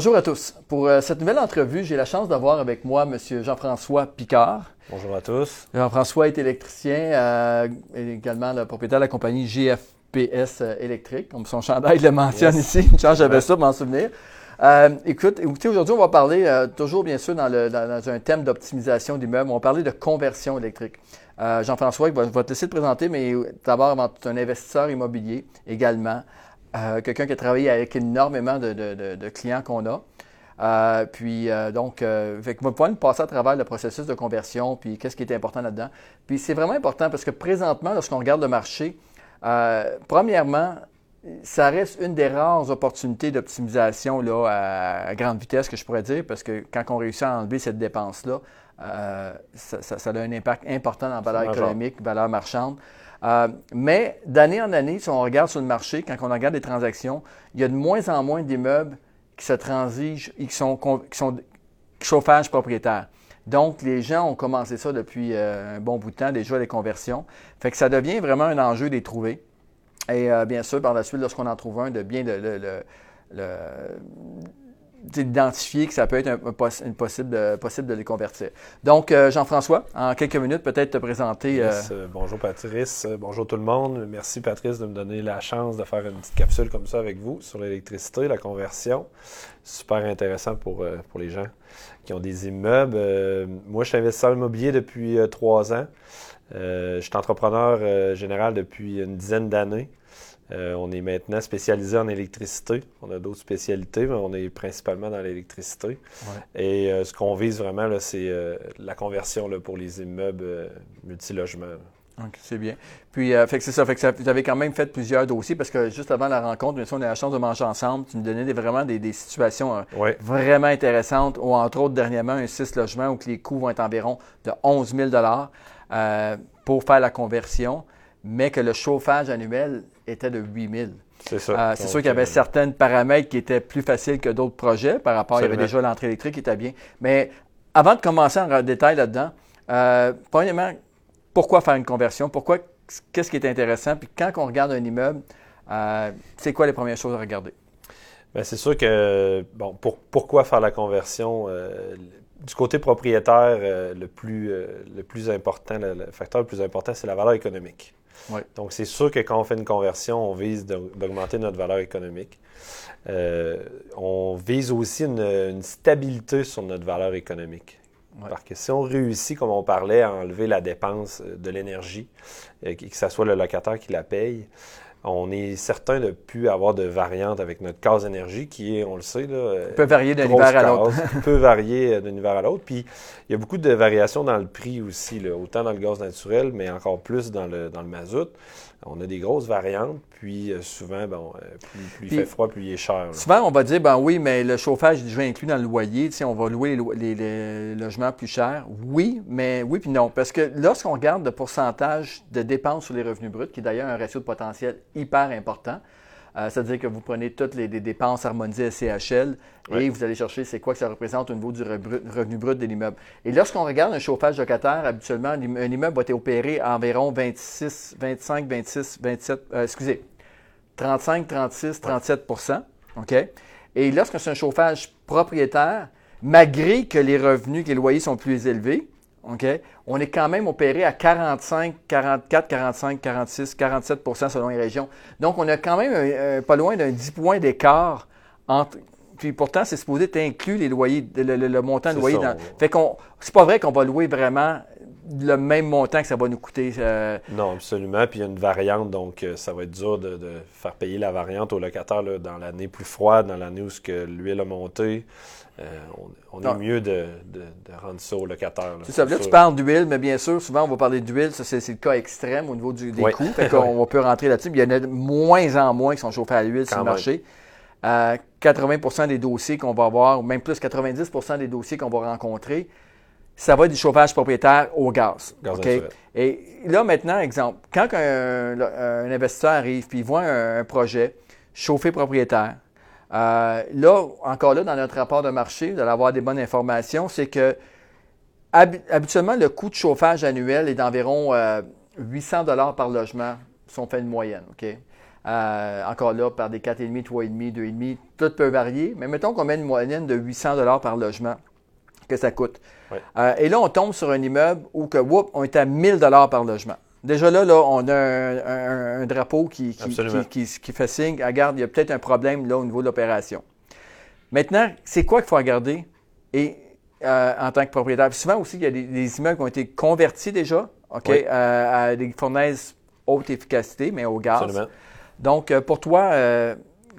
Bonjour à tous. Pour euh, cette nouvelle entrevue, j'ai la chance d'avoir avec moi M. Jean-François Picard. Bonjour à tous. Jean-François est électricien, euh, et également le propriétaire de la compagnie GFPS euh, Électrique, comme son chandail le mentionne ici. Une chance, j'avais ça pour m'en souvenir. Euh, écoute, écoutez, aujourd'hui, on va parler, toujours bien sûr, dans, le, dans, dans un thème d'optimisation d'immeubles, on va parler de conversion électrique. Jean-François, il va, va te laisser te présenter, mais d'abord, avant tout, un investisseur immobilier également. Euh, quelqu'un qui a travaillé avec énormément de, de, de, de clients qu'on a. Euh, puis euh, donc, euh, fait que pouvoir nous passer à travers le processus de conversion, puis qu'est-ce qui est important là-dedans. Puis c'est vraiment important parce que présentement, lorsqu'on regarde le marché, premièrement, ça reste une des rares opportunités d'optimisation là, à, grande vitesse que je pourrais dire, parce que quand on réussit à enlever cette dépense-là, ça, ça, ça, a un impact important dans la valeur économique, valeur marchande. Euh, mais d'année en année, si on regarde sur le marché, quand on regarde les transactions, il y a de moins en moins d'immeubles qui se transigent et qui sont, qui sont chauffage propriétaire. Donc, les gens ont commencé ça depuis euh, un bon bout de temps, déjà les conversions. Fait que ça devient vraiment un enjeu de les trouver. Et euh, bien sûr, par la suite, lorsqu'on en trouve un, de bien le, le, le, le d'identifier que ça peut être un, un, une possible, euh, possible de les convertir. Donc, euh, Jean-François, en quelques minutes, peut-être te présenter. Yes, euh... bonjour Patrice, bonjour tout le monde. Merci Patrice de me donner la chance de faire une petite capsule comme ça avec vous sur l'électricité, la conversion. Super intéressant pour, pour les gens qui ont des immeubles. moi, je suis investisseur immobilier depuis trois ans. je suis entrepreneur général depuis une dizaine d'années. Euh, on est maintenant spécialisé en électricité. On a d'autres spécialités, mais on est principalement dans l'électricité. Ouais. Et euh, ce qu'on vise vraiment, c'est euh, la conversion là, pour les immeubles euh, multilogements. OK, c'est bien. Puis, fait que c'est ça. Fait que ça, vous avez quand même fait plusieurs dossiers parce que juste avant la rencontre, bien sûr, on a eu la chance de manger ensemble. Tu nous donnais des, vraiment des, des situations ouais. vraiment intéressantes, ou entre autres, dernièrement, un 6 logements où les coûts vont être environ de 11 000 pour faire la conversion, mais que le chauffage annuel était de 8 000. C'est ça. Euh, c'est sûr qu'il y avait euh... certains paramètres qui étaient plus faciles que d'autres projets par rapport, il y avait déjà l'entrée électrique qui était bien. Mais avant de commencer en détail là-dedans, euh, premièrement, pourquoi faire une conversion? Pourquoi, qu'est-ce qui est intéressant? Puis quand on regarde un immeuble, euh, c'est quoi les premières choses à regarder? Bien, c'est sûr que, bon, pour, pourquoi faire la conversion? Euh, du côté propriétaire, euh, le, plus, le plus important, le, le facteur le plus important, c'est la valeur économique. Donc, c'est sûr que quand on fait une conversion, on vise d'augmenter notre valeur économique. Euh, on vise aussi une, une, stabilité sur notre valeur économique. Ouais. Parce que si on réussit, comme on parlait, à enlever la dépense de l'énergie, euh, que ce soit le locataire qui la paye, on est certain de ne plus avoir de variante avec notre case énergie qui est, on le sait, là, peut varier d'un hiver à l'autre. peut varier d'un hiver à l'autre. Puis il y a beaucoup de variations dans le prix aussi, là, autant dans le gaz naturel, mais encore plus dans le, dans le mazout. On a des grosses variantes, puis euh, souvent, bon, euh, plus, plus puis, il fait froid, plus il est cher. Là. Souvent, on va dire, ben oui, mais le chauffage est déjà inclus dans le loyer. Tu sais, on va louer les, les, les, logements plus chers. Oui, mais oui puis non. Parce que lorsqu'on regarde le pourcentage de dépenses sur les revenus bruts, qui est d'ailleurs un ratio de potentiel hyper important, c'est-à-dire que vous prenez toutes les, les dépenses harmonisées à CHL et vous allez chercher c'est quoi que ça représente au niveau du revenu brut de l'immeuble. Et lorsqu'on regarde un chauffage locataire, habituellement, un immeuble va être opéré à environ 26, 25, 26, 27, euh, excusez, 35, 36, 37% OK? Et lorsque c'est un chauffage propriétaire, malgré que les revenus, que les loyers sont plus élevés, On est quand même opéré à 45, 44, 45, 46, 47% selon les régions. Donc, on a quand même euh, pas loin d'un 10 points d'écart entre. Puis pourtant, c'est supposé être inclus les loyers, le, le, le montant de loyer. Dans... Fait qu'on, c'est pas vrai qu'on va louer vraiment le même montant que ça va nous coûter. Euh... Non, absolument. Puis il y a une variante, donc euh, ça va être dur de, de faire payer la variante au locataire là, dans l'année plus froide, dans l'année où l'huile a monté. Euh, on, on est mieux de, de, de, rendre ça au locataire. Ça. Là, tu parles d'huile, mais bien sûr, souvent, on va parler d'huile. Ça, c'est le cas extrême au niveau du, des oui. coûts. Fait qu'on peut rentrer là-dessus. Il y en a de moins en moins qui sont chauffés à l'huile sur le marché. Euh, 80% des dossiers qu'on va avoir, ou même plus 90% des dossiers qu'on va rencontrer, ça va être du chauffage propriétaire au gaz. gaz okay? Et là, maintenant, exemple, quand un, un investisseur arrive et il voit un, un projet chauffé propriétaire, euh, là, encore là, dans notre rapport de marché, vous allez avoir des bonnes informations, c'est que habituellement, le coût de chauffage annuel est d'environ euh, 800 dollars par logement, si on fait une moyenne. OK? encore là, par des 4,5, 3,5, 2,5, tout peut varier. Mais mettons qu'on met une moyenne de 800 par logement que ça coûte. et là, on tombe sur un immeuble où que, whoop, on est à 1000 par logement. Déjà là, là, on a un, drapeau qui, qui, qui, fait signe. Regarde, il y a peut-être un problème là au niveau de l'opération. Maintenant, c'est quoi qu'il faut regarder? Et, euh, en tant que propriétaire? souvent aussi, il y a des, immeubles qui ont été convertis déjà euh, à des fournaises haute efficacité, mais au gaz. Absolument. Donc, euh, pour toi,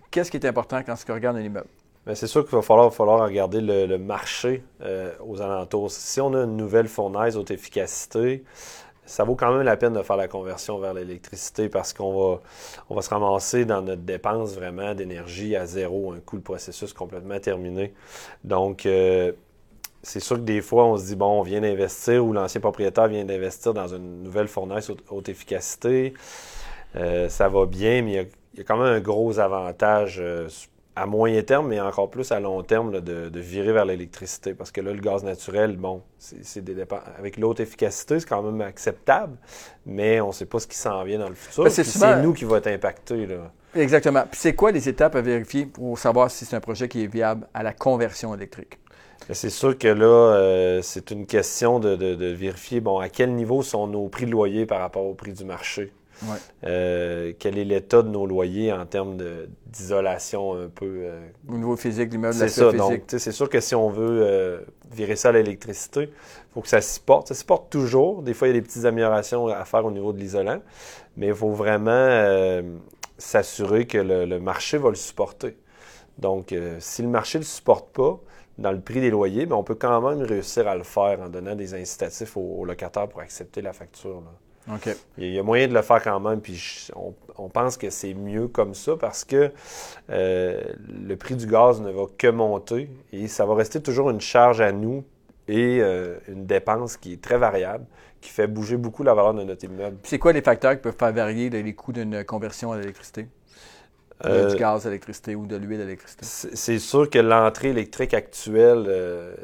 qu'est-ce qui est important quand tu regardes un immeuble? Ben, c'est sûr qu'il va falloir, regarder le, marché aux alentours. Si on a une nouvelle fournaise haute efficacité, ça vaut quand même la peine de faire la conversion vers l'électricité parce qu'on va, on va se ramasser dans notre dépense vraiment d'énergie à zéro, un coup le processus complètement terminé. Donc, euh, c'est sûr que des fois, on se dit, bon, on vient d'investir ou l'ancien propriétaire vient d'investir dans une nouvelle fournaise haute, efficacité. Euh, ça va bien, mais il y, a, quand même un gros avantage euh, à moyen terme, mais encore plus à long terme, de, virer vers l'électricité. Parce que là, le gaz naturel, bon, c'est des Avec l'autre efficacité, c'est quand même acceptable, mais on ne sait pas ce qui s'en vient dans le futur. Ben, c'est nous qui va être impacté. Là. Exactement. Puis c'est quoi les étapes à vérifier pour savoir si c'est un projet qui est viable à la conversion électrique? Ben, c'est sûr que là, euh, c'est une question de, de, vérifier, bon, à quel niveau sont nos prix de loyer par rapport au prix du marché? Euh, quel est l'état de nos loyers en termes d'isolation un peu. Euh, Au niveau physique, l'immeuble, C'est ça. Donc, c'est sûr que si on veut euh, virer ça à l'électricité, il faut que ça s'y porte. Ça s'y porte toujours. Des fois, il y a des petites améliorations à faire au niveau de l'isolant, mais il faut vraiment s'assurer que le, marché va le supporter. Donc, si le marché ne le supporte pas, dans le prix des loyers, mais ben, on peut quand même réussir à le faire en donnant des incitatifs aux, locataires pour accepter la facture. Il y a moyen de le faire quand même, puis on, pense que c'est mieux comme ça parce que euh, le prix du gaz ne va que monter et ça va rester toujours une charge à nous et euh, une dépense qui est très variable, qui fait bouger beaucoup la valeur de notre immeuble. C'est quoi les facteurs qui peuvent faire varier les coûts d'une conversion à l'électricité? Euh, du gaz, d'électricité ou de l'huile d'électricité? C'est sûr que l'entrée électrique actuelle, euh,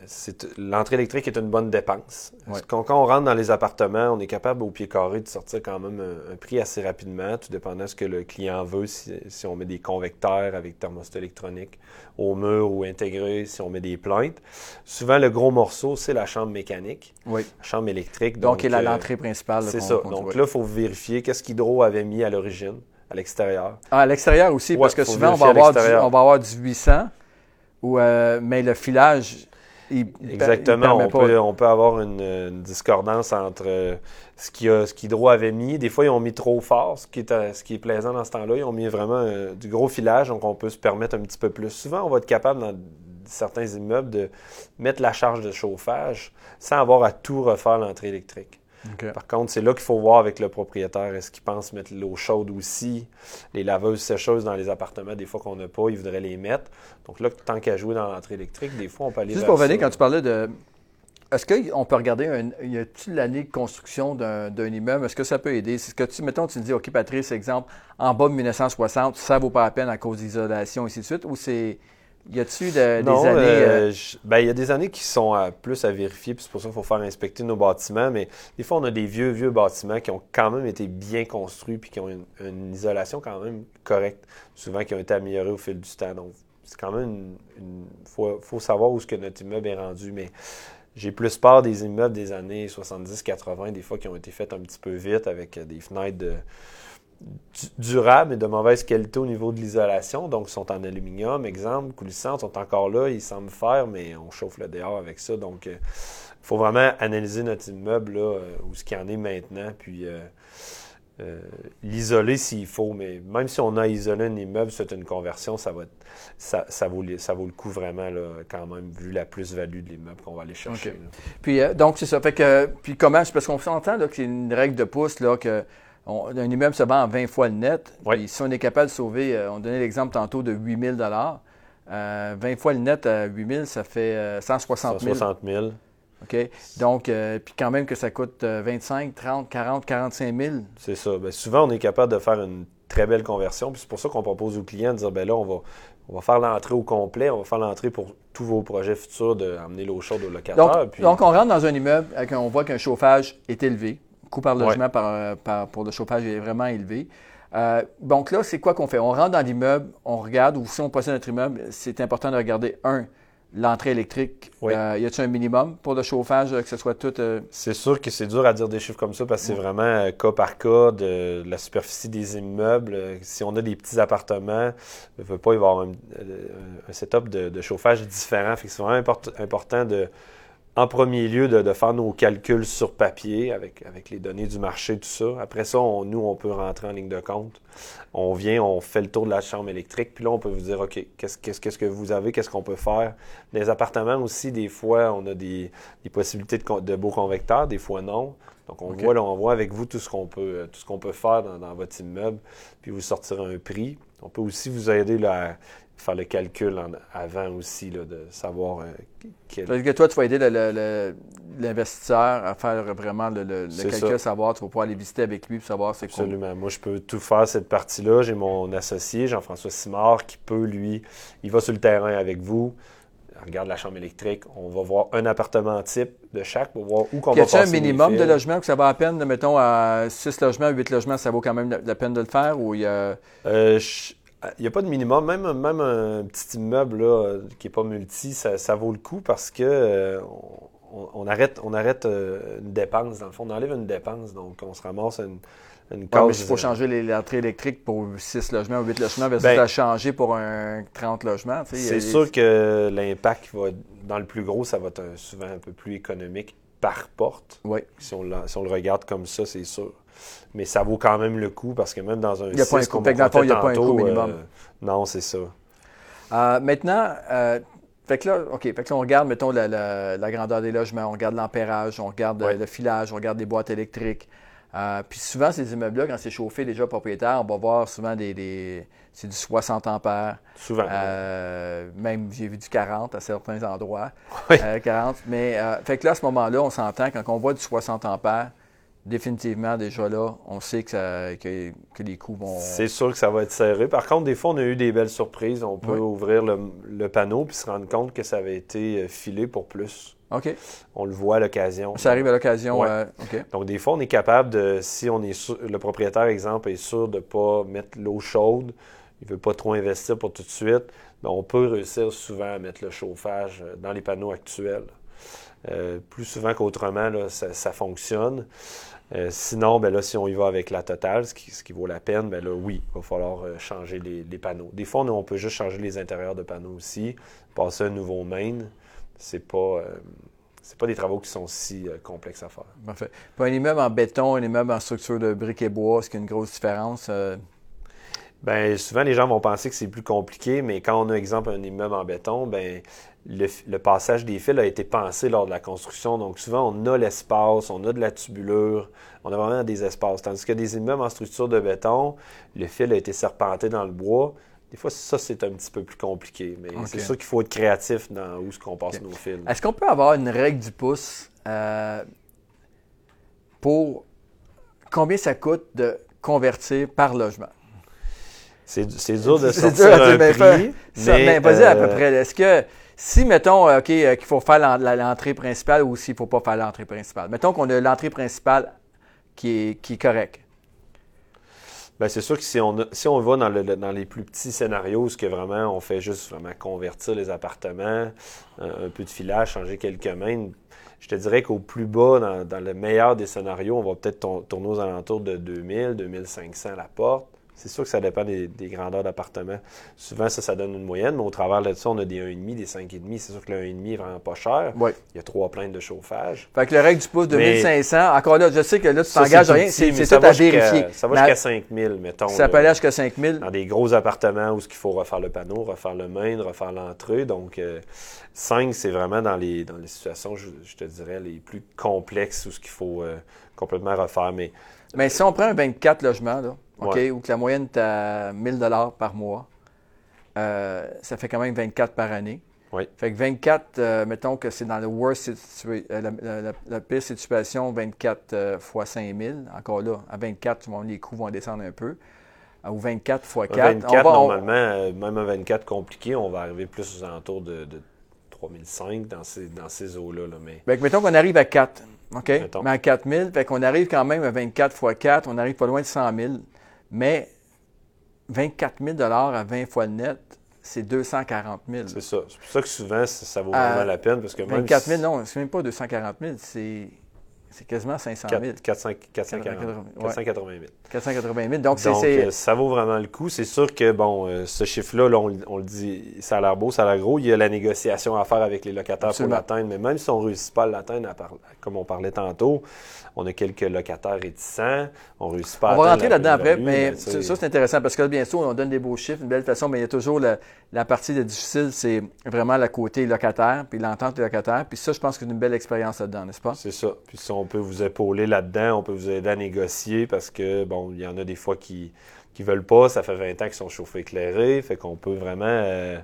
l'entrée électrique est une bonne dépense. Quand, on rentre dans les appartements, on est capable au pied carré de sortir quand même un, prix assez rapidement, tout dépendant de ce que le client veut, si, on met des convecteurs avec thermostat électronique au mur ou intégré, si on met des plaintes. Souvent, le gros morceau, c'est la chambre mécanique, oui. la chambre électrique. Donc, il y a l'entrée principale. C'est ça. Donc là, il faut vérifier qu'est-ce qu'Hydro avait mis à l'origine à l'extérieur. Ah, à l'extérieur aussi, parce que souvent, on va, avoir du, on va avoir du 800, ou, euh, mais le filage, il, Exactement. on, peut, on, peut, avoir une, discordance entre euh, ce qu'Hydro avait mis. Des fois, ils ont mis trop fort, ce qui est, euh, ce qui est plaisant dans ce temps-là. Ils ont mis vraiment du gros filage, donc on peut se permettre un petit peu plus. Souvent, on va être capable, dans certains immeubles, de mettre la charge de chauffage sans avoir à tout refaire l'entrée électrique. Par contre, c'est là qu'il faut voir avec le propriétaire. Est-ce qu'il pense mettre l'eau chaude aussi? Les laveuses sécheuses dans les appartements, des fois qu'on n'a pas, il voudrait les mettre. Donc là, tant qu'à jouer dans l'entrée électrique, des fois, on peut aller Juste pour venir, quand tu parlais de... Est-ce qu'on peut regarder, un, y a-t-il l'année de construction d'un, immeuble? Est-ce que ça peut aider? C'est ce que tu, mettons, tu me dis, OK, Patrice, exemple, en bas de 1960, ça ne vaut pas la peine à cause d'isolation, et ainsi de suite, ou c'est y a-t-il des années. Euh, euh, ben, il y a des années qui sont plus à vérifier, puis c'est pour ça qu'il faut faire inspecter nos bâtiments. Mais des fois, on a des vieux, vieux bâtiments qui ont quand même été bien construits, puis qui ont une, isolation quand même correcte, souvent qui ont été améliorés au fil du temps. Donc, c'est quand même une. faut, faut, savoir où ce que notre immeuble est rendu. Mais j'ai plus peur des immeubles des années 70-80, des fois qui ont été faits un petit peu vite avec des fenêtres de durables et de mauvaise qualité au niveau de l'isolation. Donc, ils sont en aluminium, exemple, coulissants, sont encore là, ils semblent faire, mais on chauffe le dehors avec ça. Donc, il euh, faut vraiment analyser notre immeuble, là, euh, où ce qu'il en est maintenant, puis euh, l'isoler s'il faut. Mais même si on a isolé un immeuble, c'est une conversion, ça va ça, ça, vaut, ça vaut le coup vraiment, là, quand même, vu la plus-value de l'immeuble qu'on va aller chercher. Puis, donc, c'est ça. Fait que, puis comment, parce qu'on s'entend que c'est une règle de pouce, là, que un immeuble se vend à 20 fois le net. si on est capable de sauver, euh, on donnait l'exemple tantôt de 8 000 euh, 20 fois le net à 8 000, ça fait 160 000. 160 000. OK? Donc, euh, puis quand même que ça coûte 25, 30, 40, 45 000. C'est ça. Bien, souvent, on est capable de faire une très belle conversion. Puis c'est pour ça qu'on propose aux clients de dire, bien là, on va, on va faire l'entrée au complet, on va faire l'entrée pour tous vos projets futurs d'amener l'eau chaude au locataire. Donc, donc, on rentre dans un immeuble, avec, on voit qu'un chauffage est élevé coût par logement par, pour le chauffage est vraiment élevé. Euh, donc là, c'est quoi qu'on fait? On rentre dans l'immeuble, on regarde, ou si on possède notre immeuble, c'est important de regarder, un, l'entrée électrique. Oui. Euh, y a-t-il un minimum pour le chauffage, euh, que ce soit tout... euh, C'est sûr que c'est dur à dire des chiffres comme ça parce que c'est vraiment euh, cas par cas de, la superficie des immeubles. Euh, Si on a des petits appartements, il ne veut pas y avoir un, euh, un setup de, de chauffage différent. Fait que c'est vraiment import- important de, en premier lieu, de, de faire nos calculs sur papier avec, avec les données du marché, tout ça. Après ça, on- nous, on peut rentrer en ligne de compte. On vient, on fait le tour de la chambre électrique, puis là, on peut vous dire, OK, qu'est-ce qu'est-ce- qu'est-ce que vous avez, qu'est-ce qu'on peut faire? Les appartements aussi, des fois, on a des, des possibilités de, de beaux convecteurs, des fois non. Donc, on, voit, là, on voit avec vous tout ce qu'on peut, euh, tout ce qu'on peut faire dans, dans votre immeuble, puis vous sortir un prix. On peut aussi vous aider là, à faire le calcul en- avant aussi, là, de savoir euh, quel, que toi, tu vas aider l'investisseur à faire vraiment le, le- le calcul, ça. savoir, tu vas pouvoir aller visiter avec lui pour savoir c'est quoi. Absolument. Moi, je peux tout faire cette partie-là. J'ai mon associé, Jean-François Simard, qui peut, lui, il va sur le terrain avec vous. Regarde la chambre électrique. On va voir un appartement type de chaque pour voir où qu'on Y va a-t-il un passer les minimum de logements que ça va à peine, mettons, à 6 logements, 8 logements, ça vaut quand même la, la peine de le faire ou il y a... Euh, je- Il n'y a pas de minimum. Même, même un petit immeuble là, euh, qui n'est pas multi, ça, ça vaut le coup parce que euh, on, on arrête, on arrête euh, une dépense. Dans le fond, on enlève une dépense. Donc, on se ramasse une, une Ouais, case. mais s'il faut changer les- l'entrée électrique pour 6 logements ou 8 logements versus Ben- la changer pour un 30 logements, il C'est sûr que l'impact va dans le plus gros, ça va être un- souvent un peu plus économique par porte. Oui. Si on, si on le regarde comme ça, c'est sûr. Mais ça vaut quand même le coup parce que même dans un Il y a pas un six, coût. comme Fait que dans le on fond, il y a pas un coût tantôt, minimum. euh, non, c'est ça. Euh, maintenant, euh, fait que là, OK, fait que là, on regarde, mettons, la, la- la grandeur des logements, on regarde l'ampérage, on regarde euh, Ouais. le filage, on regarde les boîtes électriques. Euh, puis souvent, ces immeubles-là, quand c'est chauffé déjà propriétaire, on va voir souvent des, des- c'est du 60 ampères. Souvent. Euh, même, j'ai vu du 40 à certains endroits. Oui. Euh, 40. Mais, euh, fait que là, à ce moment-là, on s'entend, quand on voit du 60 ampères, définitivement, déjà là, on sait que, ça- que, que les coûts vont... C'est sûr que ça va être serré. Par contre, des fois, on a eu des belles surprises. On peut Oui. ouvrir le, le panneau puis se rendre compte que ça avait été euh, filé pour plus. OK. On le voit à l'occasion. Ça arrive à l'occasion. Ouais. euh, OK. Donc, des fois, on est capable de, si on est sûr- le propriétaire, exemple, est sûr de ne pas mettre l'eau chaude, il ne veut pas trop investir pour tout de suite, ben, on peut réussir souvent à mettre le chauffage euh, dans les panneaux actuels. Euh, plus souvent qu'autrement, ça fonctionne. Euh, sinon, ben là, si on y va avec la totale, ce qui, vaut la peine, ben là, oui, il va falloir euh, changer les, panneaux. Des fois, on, peut juste changer les intérieurs de panneaux aussi, passer un nouveau main. C'est pas, euh, pas des travaux qui sont si complexes à faire. Parfait. Un immeuble en béton, un immeuble en structure de briques et bois, est-ce qu'il y a une grosse différence? Ben, souvent, les gens vont penser que c'est plus compliqué, mais quand on a, exemple, un immeuble en béton, ben, le, le passage des fils a été pensé lors de la construction. Donc, souvent, on a l'espace, on a de la tubulure, on a vraiment des espaces. Tandis que des immeubles en structure de béton, le fil a été serpenté dans le bois. Des fois, ça, c'est un petit peu plus compliqué. Mais c'est sûr qu'il faut être créatif dans où ce qu'on passe nos fils. Est-ce qu'on peut avoir une règle du pouce euh, pour combien ça coûte de convertir par logement? C'est c'est dur de sortir dur un mais prix. Ça, mais vas-y à peu euh, près. Est-ce que si, mettons, euh, OK, euh, qu'il faut faire l'entrée principale ou s'il ne faut pas faire l'entrée principale? Mettons qu'on a l'entrée principale qui est, qui est correcte. Ben, c'est sûr que si on, a- si on va dans, le- dans les plus petits scénarios, où ce que vraiment on fait juste vraiment convertir les appartements, un, un peu de filage, changer quelques mains, je te dirais qu'au plus bas, dans, dans le meilleur des scénarios, on va peut-être tour- tourner aux alentours de 2000, 2500 à la porte. C'est sûr que ça dépend des, des grandeurs d'appartements. Souvent, ça, ça donne une moyenne, mais au travers de ça, on a des 1,5, des 5,5. C'est sûr que le 1,5 est vraiment pas cher. Oui. Il y a trois plaintes de chauffage. Fait que le règle du pouce de Mais- 1500, encore là, je sais que là, tu t'engages rien, c'est tout à vérifier. Ça va jusqu'à 5000, mettons. ça peut aller jusqu'à 5000. dans des gros appartements où il faut refaire le panneau, refaire le main, refaire l'entrée. Donc, 5, c'est vraiment dans les, dans les situations, je, je te dirais, les plus complexes où ce qu'il faut euh, complètement refaire. Mais Mais si on prend un 24 logements, là, OK, Ouais. où que la moyenne est à 1000 par mois, euh, ça fait quand même 24 par année. Oui. Fait que 24, euh, mettons que c'est dans le worst euh, la, la- la- la pire situation, 24 euh, fois 5000. Encore là, à 24, tu vois, les coûts vont descendre un peu. Euh, Ou 24 fois un 4. 24, normalement, euh, même un 24 compliqué, on va arriver plus aux alentours de, de 3005 dans ces, dans ces eaux-là. là. Mais Fait que mettons qu'on arrive à 4. OK? Mettons. Mais à 4000, fait qu'on arrive quand même à 24 fois 4, on arrive pas loin de 100 000. Mais 24 000 à 20 fois le net, c'est 240 000. C'est ça. C'est pour ça que souvent, ça, ça vaut vraiment Euh, la peine. Parce que même 24 000, si- non, c'est même pas 240 000, c'est c'est quasiment 500 000. 4- 400 440 Ouais. 480 000. 480 000. Donc, Donc, euh, ça vaut vraiment le coup. C'est sûr que, bon, euh, ce chiffre-là, là, on, on le dit, ça a l'air beau, ça a l'air gros. Il y a la négociation à faire avec les locataires Absolument. pour l'atteindre. Mais même si on ne réussit pas à l'atteindre, comme on parlait tantôt, on a quelques locataires réticents. On ne réussit pas à On va rentrer là-dedans après, mais ça, ça, c'est intéressant parce que bien sûr, on donne des beaux chiffres, une belle façon, mais il y a toujours la, la partie de difficile, c'est vraiment le côté locataire, puis l'entente des locataires. Puis ça, je pense que c'est une belle expérience là-dedans, n'est-ce pas? C'est ça. Puis si on peut vous épauler là-dedans, on peut vous aider à négocier parce que, bon, il y en a des fois qui qui veulent pas. Ça fait 20 ans qu'ils sont chauffés éclairés. Fait qu'on peut vraiment... euh,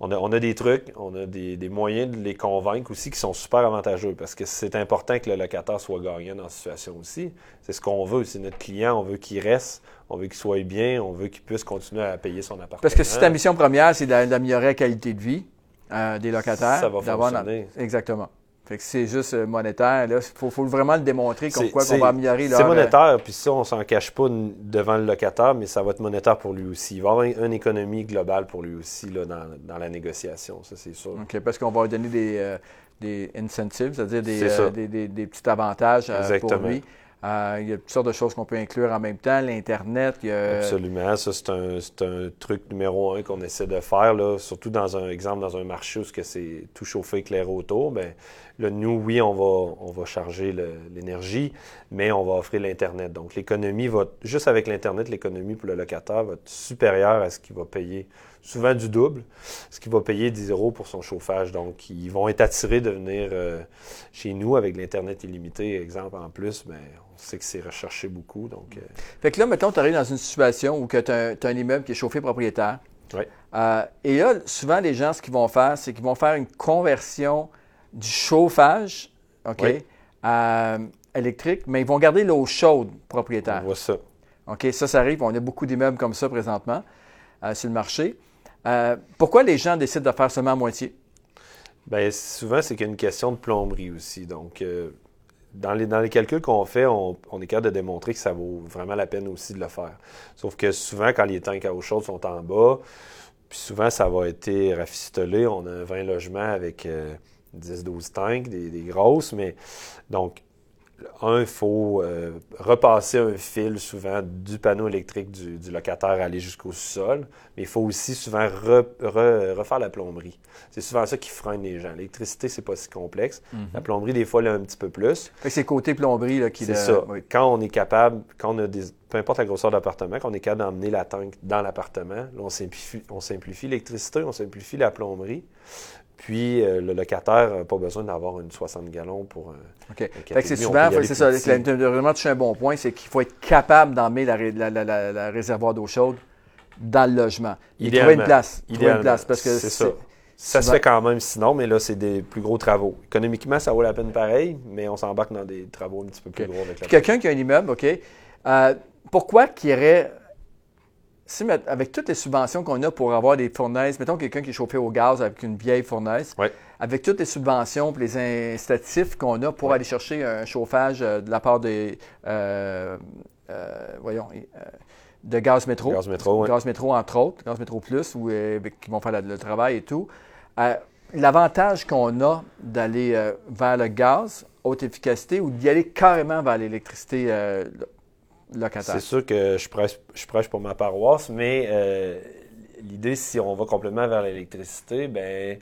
on, a, on a des trucs, on a des, des moyens de les convaincre aussi qui sont super avantageux parce que c'est important que le locataire soit gagnant dans la situation aussi. C'est ce qu'on veut. C'est notre client. On veut qu'il reste. On veut qu'il soit bien. On veut qu'il puisse continuer à payer son appartement. Parce que si ta mission première, c'est d'a- d'améliorer la qualité de vie euh, des locataires, Ça va fonctionner. Exactement. Fait que c'est juste euh, monétaire. Il faut, faut vraiment le démontrer comme quoi qu'on va améliorer C'est euh, monétaire, puis ça, on s'en cache pas devant le locataire, mais ça va être monétaire pour lui aussi. Il va y avoir une, économie globale pour lui aussi là, dans, dans la négociation, ça c'est sûr. OK, parce qu'on va lui donner des, euh, des incentives, c'est-à-dire des, C'est ça. euh, des, des- des petits avantages euh, pour Exactement. lui. Euh, il y a toutes sortes de choses qu'on peut inclure en même temps. L'Internet, il y a- Absolument, ça c'est un, truc numéro un qu'on essaie de faire, là, surtout dans un exemple, dans un marché où c'est tout chauffé, éclairé autour. Ben, là, nous, oui, on va, on va charger le- l'énergie, mais on va offrir l'Internet. Donc l'économie va, juste avec l'Internet, l'économie pour le locataire va être supérieure à ce qu'il va payer, souvent du double, ce qu'il va payer 10 euros pour son chauffage. Donc ils vont être attirés de venir euh, chez nous avec l'Internet illimité, exemple en plus, ben, on sait que c'est recherché beaucoup. Donc, euh, Fait que là, mettons, tu arrives dans une situation où tu as, un immeuble qui est chauffé propriétaire. Ouais. Euh, et là, souvent, les gens, ce qu'ils vont faire, c'est qu'ils vont faire une conversion du chauffage OK, Oui. à électrique, mais ils vont garder l'eau chaude propriétaire. on voit ça. OK, ça, ça arrive. On a beaucoup d'immeubles comme ça présentement euh, sur le marché. Euh, pourquoi les gens décident de faire seulement à moitié? Bien, souvent, c'est qu'il y a une question de plomberie aussi. Donc, euh, dans, les, dans les calculs qu'on fait, on, on est capable de démontrer que ça vaut vraiment la peine aussi de le faire. Sauf que souvent, quand les tanks à eau chaude sont en bas, puis souvent, ça va être rafistolé. On a 20 logements avec euh, 10-12 tanks, des, des grosses, mais donc, un, il faut euh, repasser un fil souvent du panneau électrique du, du locataire à aller jusqu'au sol, mais il faut aussi souvent re- re- refaire la plomberie. C'est souvent ça qui freine les gens. L'électricité, c'est pas si complexe. La plomberie, des fois, là, un petit peu plus. C'est côté plomberie là, qui C'est ça. oui. Quand on est capable, quand on a des, peu importe la grosseur d'appartement, quand on est capable d'emmener la tank dans l'appartement, là, on simplifie, on simplifie l'électricité, on simplifie la plomberie. Puis euh, le locataire n'a pas besoin d'avoir une 60 gallons pour un. OK. un que c'est 4,5, on souvent, c'est ça, tu vraiment touché un bon point, c'est qu'il faut être capable d'emmener la, ré- la- la- la- la réservoir d'eau chaude dans le logement. Et trouver une place. Trouver une place parce que c'est ça. Ça se fait quand même sinon, mais là, c'est des plus gros travaux. Économiquement, ça vaut la peine pareil, mais on s'embarque dans des travaux un petit peu plus OK. gros avec la quelqu'un qui a un immeuble, OK, euh, pourquoi qu'il y aurait, si, avec toutes les subventions qu'on a pour avoir des fournaises, mettons quelqu'un qui est chauffé au gaz avec une vieille fournaise, Ouais. avec toutes les subventions et les incitatifs qu'on a pour Ouais. aller chercher un chauffage euh, de la part des, euh, euh, voyons, euh, de gaz métro. Gaz métro, ouais. Gaz métro, entre autres, gaz métro plus, où, qui vont faire la- le travail et tout. L'avantage qu'on a d'aller vers le gaz, haute efficacité, ou d'y aller carrément vers l'électricité. C'est sûr que je prêche, prêche pour ma paroisse, mais euh, l'idée, si on va complètement vers l'électricité, ben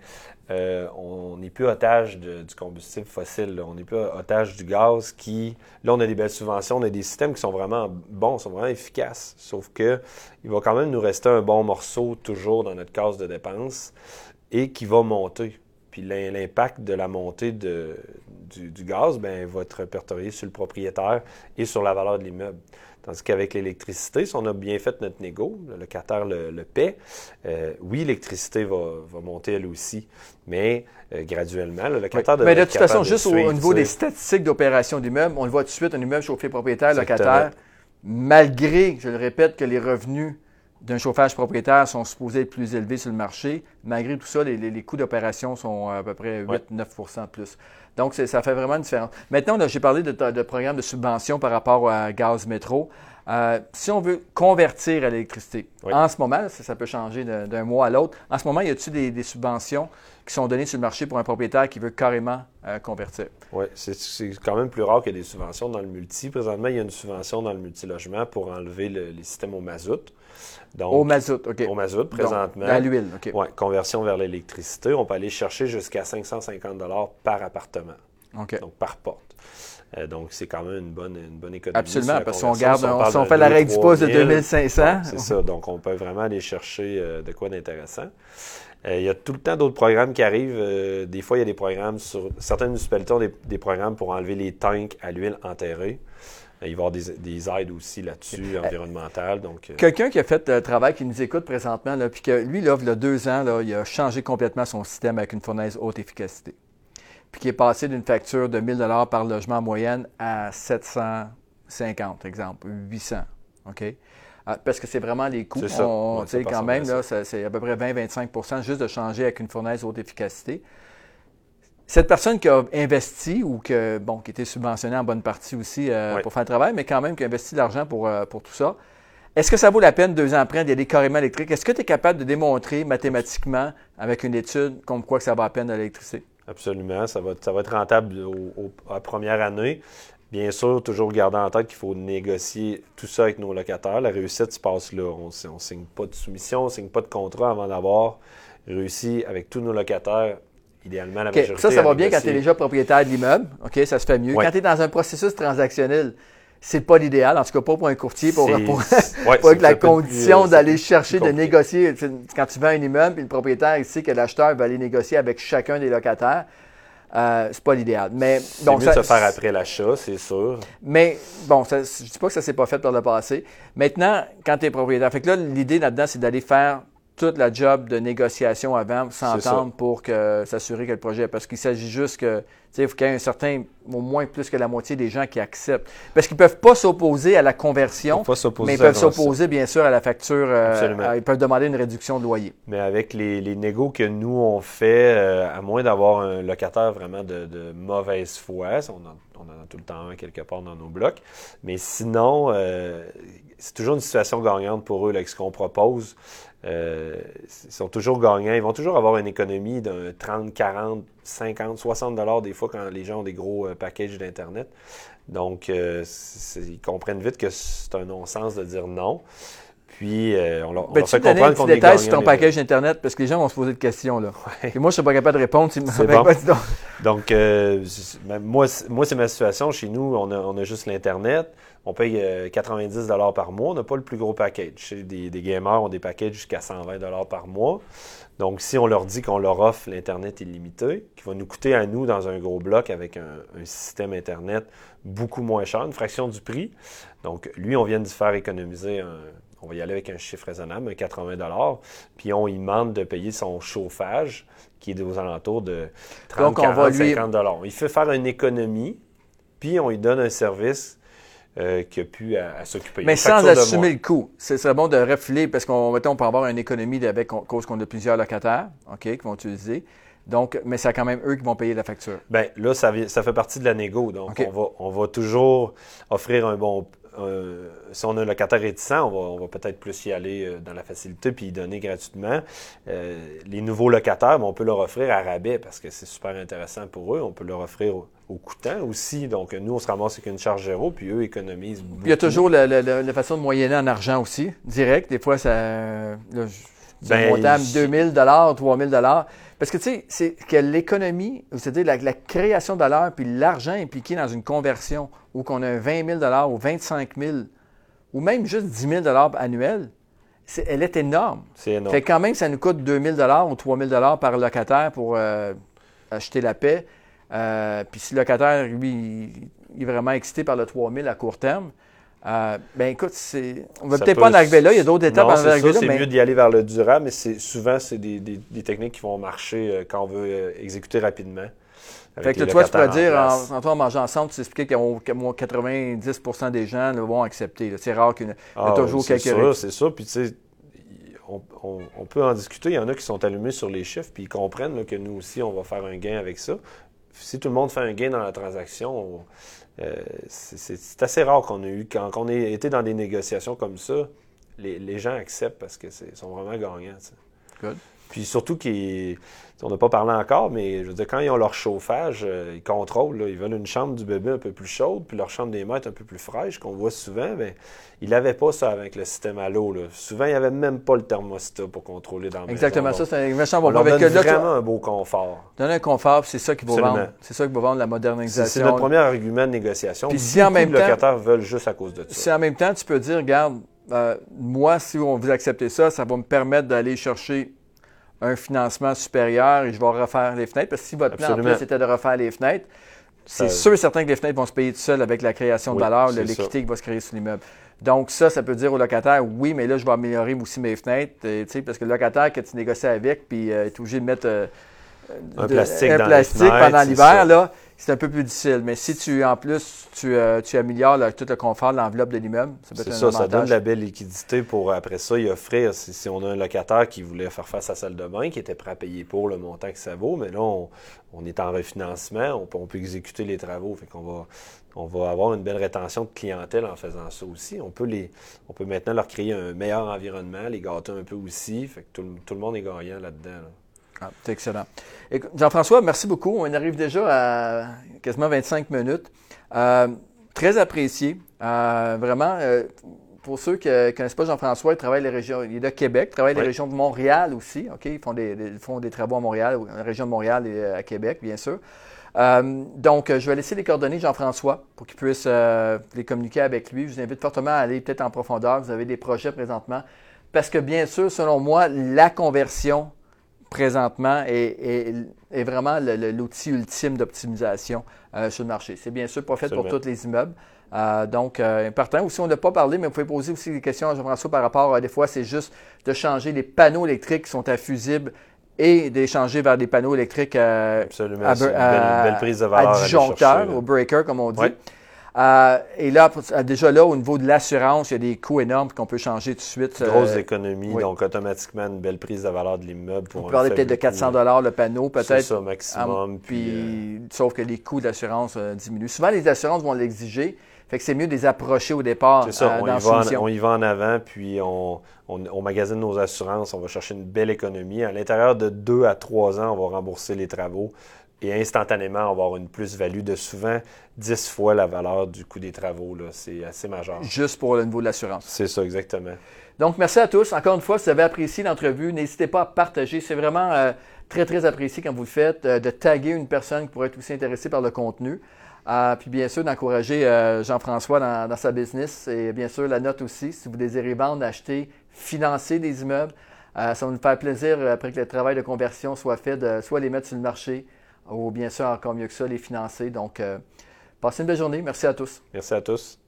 euh, on n'est plus otage du combustible fossile. On n'est plus otage du gaz qui... Là, on a des belles subventions, on a des systèmes qui sont vraiment bons, sont vraiment efficaces. Sauf que il va quand même nous rester un bon morceau toujours dans notre case de dépenses et qui va monter. Puis l'im- l'impact de la montée de- du, du gaz ben, va être répertorié sur le propriétaire et sur la valeur de l'immeuble. Tandis qu'avec l'électricité, si on a bien fait notre négo, le locataire le, le paie, euh, oui, l'électricité va, va monter elle aussi, mais euh, graduellement, le Oui. locataire Mais devrait de toute façon, juste au, suivre, au niveau des statistiques d'opération d'immeuble, on le voit tout de suite, un immeuble chauffé propriétaire, Exactement. locataire, malgré, je le répète, que les revenus d'un chauffage propriétaire sont supposés être plus élevés sur le marché. Malgré tout ça, les, coûts d'opération sont à peu près 8-9% de plus. Donc, ça fait vraiment une différence. Maintenant, j'ai parlé de, de programme de subvention par rapport à gaz métro. Euh, si on veut convertir à l'électricité, en ce moment, ça, peut changer d'un mois à l'autre. En ce moment, y a-t-il des, des, subventions qui sont données sur le marché pour un propriétaire qui veut carrément euh, convertir? Oui, c'est quand même plus rare qu'il y ait des subventions dans le multi. Présentement, il y a une subvention dans le multilogement pour enlever les systèmes au mazout. Donc, au mazout, OK. Au mazout, présentement. à l'huile, OK. Oui, conversion vers l'électricité. On peut aller chercher jusqu'à 550 par appartement. Donc, par porte. Euh, donc, c'est quand même une bonne, une bonne économie. Absolument, parce qu'on garde, on, fait la règle du pouce de 2500. c'est ça, donc on peut vraiment aller chercher euh, de quoi d'intéressant. Euh, il y a tout le temps d'autres programmes qui arrivent. des fois, il y a des programmes sur. Certaines municipalités ont des, programmes pour enlever les tanks à l'huile enterrée. il va y avoir des, aides aussi là-dessus, environnementales. Donc, Quelqu'un qui a fait le travail, qui nous écoute présentement, puis que lui, là, il y a deux ans, là, il a changé complètement son système avec une fournaise haute efficacité puis qui est passé d'une facture de 1000 dollars par logement en moyenne à 750, exemple, 800. OK? Ah, parce que c'est vraiment les coûts. Ça. On, quand même, là, c'est à peu près 20-25% juste de changer avec une fournaise haute efficacité. Cette personne qui a investi ou que, bon, qui était subventionnée en bonne partie aussi euh, pour faire le travail, mais quand même qui a investi de l'argent pour, euh, pour tout ça, est-ce que ça vaut la peine, deux ans après, d'y aller carrément électrique? Est-ce que tu es capable de démontrer mathématiquement, avec une étude, comme quoi que ça va à peine de l'électricité? Absolument. Ça va, ça va être rentable à première année. Bien sûr, toujours garder en tête qu'il faut négocier tout ça avec nos locataires. La réussite se passe là. On ne signe pas de soumission, on ne signe pas de contrat avant d'avoir réussi avec tous nos locataires idéalement la majorité. Ça, ça va bien quand tu es déjà propriétaire de l'immeuble. OK, ça se fait mieux. Quand tu es dans un processus transactionnel, c'est pas l'idéal, en tout cas pas pour un courtier, pour, pour, la condition d'aller chercher, de négocier. Quand tu vends un immeuble, et le propriétaire ici que l'acheteur va aller négocier avec chacun des locataires, euh, c'est pas l'idéal. Mais c'est mieux de se faire après l'achat, c'est sûr. Mais bon, ça, je dis pas que ça s'est pas fait par le passé. Maintenant, quand tu es propriétaire, fait que là, l'idée là-dedans, c'est d'aller faire toute la job de négociation avant, s'entendre pour que s'assurer que le projet. Parce qu'il s'agit juste que, il faut qu'il y ait un certain, au moins plus que la moitié des gens qui acceptent. Parce qu'ils ne peuvent pas s'opposer à la conversion, mais ils peuvent s'opposer, bien sûr, à la facture. Euh, ils peuvent demander une réduction de loyer. Mais avec les, les négos que nous, on fait, euh, à moins d'avoir un locataire vraiment de, mauvaise foi, on en, on en, a tout le temps un quelque part dans nos blocs, mais sinon, euh, c'est toujours une situation gagnante pour eux, avec ce qu'on propose. Euh, ils sont toujours gagnants. Ils vont toujours avoir une économie d'un 30, 40, 50, 60 dollars des fois quand les gens ont des gros euh, packages d'Internet. Donc, euh, ils comprennent vite que c'est un non-sens de dire non. Puis, on leur, ben, fait comprendre qu'on est sur ton package Internet parce que les gens vont se poser des questions. Là. Et moi, je ne suis pas capable de répondre. Si bon. Donc, moi, moi c'est ma situation. Chez nous, on a, on a juste l'Internet on paye 90 euh, par mois. On n'a pas le plus gros package. Des, des gamers ont des packages jusqu'à 120 par mois. Donc, si on leur dit qu'on leur offre l'Internet illimité, qui va nous coûter à nous dans un gros bloc avec un, système Internet beaucoup moins cher, une fraction du prix. Donc, lui, on vient de faire économiser on va y aller avec un chiffre raisonnable, un 80 puis on lui demande de payer son chauffage, qui est aux alentours de 30, 40, 50 Il fait faire une économie, puis on lui donne un service euh, qui a pu à, s'occuper. Mais sans assumer le coût. Ce serait bon de refiler parce qu'on on peut avoir une économie avec cause qu'on a plusieurs locataires, OK, qui vont utiliser. Donc, mais c'est quand même eux qui vont payer la facture. Bien, là, ça, ça fait partie de la négo. Donc, on, va, on va toujours offrir un bon, si on a un locataire réticent, on va, peut-être plus y aller euh, dans la facilité puis y donner gratuitement. Euh, les nouveaux locataires, ben, on peut leur offrir à rabais parce que c'est super intéressant pour eux. On peut leur offrir au, coûtant aussi. Donc, nous, on se ramasse avec une charge zéro, puis eux économisent beaucoup. Il y a toujours la, façon de moyenner en argent aussi, direct. Des fois, ça. Là, ben, 2000 dollars, 3000 dollars. Parce que tu sais, c'est que l'économie, c'est-à-dire la, création de valeur, puis l'argent impliqué dans une conversion, où qu'on a 20 000 ou 25 000 ou même juste 10 000 annuels, elle est énorme. C'est énorme. Fait quand même, ça nous coûte 2 000 ou 3 000 par locataire pour euh, acheter la paix. Euh, puis si le locataire, lui, il est vraiment excité par le 3 000 à court terme, euh, ben écoute, c'est... on va peut-être pas en arriver là. Il y a d'autres étapes à arriver là. C'est mieux d'y aller vers le durable, mais c'est souvent c'est des, des, techniques qui vont marcher euh, quand on veut euh, exécuter rapidement. Fait que toi, tu pourrais dire, en, en, mangeant ensemble, tu expliquais que 90% des gens vont accepter. C'est rare qu'il y ait ah, toujours quelques. C'est ça, c'est ça. Puis tu sais, on, peut en discuter. Il y en a qui sont allumés sur les chiffres, puis ils comprennent que nous aussi, on va faire un gain avec ça. Si tout le monde fait un gain dans la transaction, euh, c'est assez rare qu'on ait eu. Quand, on a été dans des négociations comme ça, les, gens acceptent parce qu'ils sont vraiment gagnants. Good. Puis surtout qu'ils. On n'a pas parlé encore, mais je veux dire, quand ils ont leur chauffage, euh, ils contrôlent. ils veulent une chambre du bébé un peu plus chaude, puis leur chambre des maîtres un peu plus fraîche, qu'on voit souvent. Bien, ils n'avaient pas ça avec le système à l'eau. Souvent, il n'y avait même pas le thermostat pour contrôler dans le Exactement, ça, c'est un méchant bon. On avec vraiment un beau confort. Donner un confort, c'est ça qui va vendre. C'est ça qui va vendre la modernisation. C'est notre premier argument de négociation. Puis si en même temps, locataires veulent juste à cause de ça. Si en même temps, tu peux dire, regarde, euh, moi, si on veut accepter ça, ça va me permettre d'aller chercher un financement supérieur et je vais refaire les fenêtres. Parce que si votre plan, en plus, c'était de refaire les fenêtres, c'est sûr et certain que les fenêtres vont se payer tout seuls avec la création de valeur, l'équité qui va se créer sur l'immeuble. Donc, ça, ça peut dire au locataire, oui, mais là, je vais améliorer aussi mes fenêtres, euh, parce que le locataire que tu négocies avec, puis euh, est obligé de mettre euh, un plastique, pendant l'hiver, là, c'est un peu plus difficile. Mais si tu, en plus, tu, euh, améliores tout le confort de l'enveloppe de l'immeuble, ça peut être un ça, ça donne de la belle liquidité pour après ça y offrir. Si, on a un locataire qui voulait faire face à la salle de bain, qui était prêt à payer pour le montant que ça vaut, mais là, on, est en refinancement, on peut, on peut, exécuter les travaux. Fait qu'on va, on va avoir une belle rétention de clientèle en faisant ça aussi. On peut, les, on peut maintenant leur créer un meilleur environnement, les gâter un peu aussi. Fait que tout, le monde est gagnant là-dedans. Ah, c'est excellent. Jean-François, merci beaucoup. On arrive déjà à quasiment 25 minutes. Euh, très apprécié. Euh, vraiment, euh, pour ceux qui ne connaissent pas Jean-François, il travaille les régions, il est de Québec, il travaille les régions de Montréal aussi. OK? Ils font des, font des travaux à Montréal, la région de Montréal et à Québec, bien sûr. donc, je vais laisser les coordonnées Jean-François pour qu'il puisse les communiquer avec lui. Je vous invite fortement à aller peut-être en profondeur. Vous avez des projets présentement. Parce que, bien sûr, selon moi, la conversion présentement est, vraiment l'outil ultime d'optimisation euh, sur le marché. C'est bien sûr pas fait pour tous les immeubles. Euh, donc, euh, important. Aussi, on n'a pas parlé, mais vous pouvez poser aussi des questions à Jean-François par rapport à des fois, c'est juste de changer les panneaux électriques qui sont à fusible et d'échanger vers des panneaux électriques à, belle, prise de valeur disjoncteur, au breaker, comme on dit. Euh, et là, euh, déjà là, au niveau de l'assurance, il y a des coûts énormes qu'on peut changer tout de suite. Grosse euh, économie, donc automatiquement une belle prise de valeur de l'immeuble. On peut parler peut-être de 400 dollars le panneau, peut-être. C'est ça, maximum. puis, Sauf que les coûts d'assurance diminuent. Souvent, les assurances vont l'exiger. Fait que c'est mieux de les approcher au départ. C'est ça, on, y va en, on, y va en, avant, puis on, on, magasine nos assurances, on va chercher une belle économie. À l'intérieur de deux à trois ans, on va rembourser les travaux et instantanément, on va avoir une plus-value de souvent 10 fois la valeur du coût des travaux. C'est assez majeur. Juste pour le niveau de l'assurance. C'est ça, exactement. Donc, merci à tous. Encore une fois, si vous avez apprécié l'entrevue, n'hésitez pas à partager. C'est vraiment euh, très, très apprécié quand vous le faites, euh, de taguer une personne qui pourrait être aussi intéressée par le contenu. Euh, puis bien sûr, d'encourager Jean-François dans, dans, sa business. Et bien sûr, la note aussi, si vous désirez vendre, acheter, financer des immeubles, ça va nous faire plaisir, après que le travail de conversion soit fait, de soit les mettre sur le marché, ou bien sûr, encore mieux que ça, les financer. Donc, euh, passez une belle journée. Merci à tous. Merci à tous.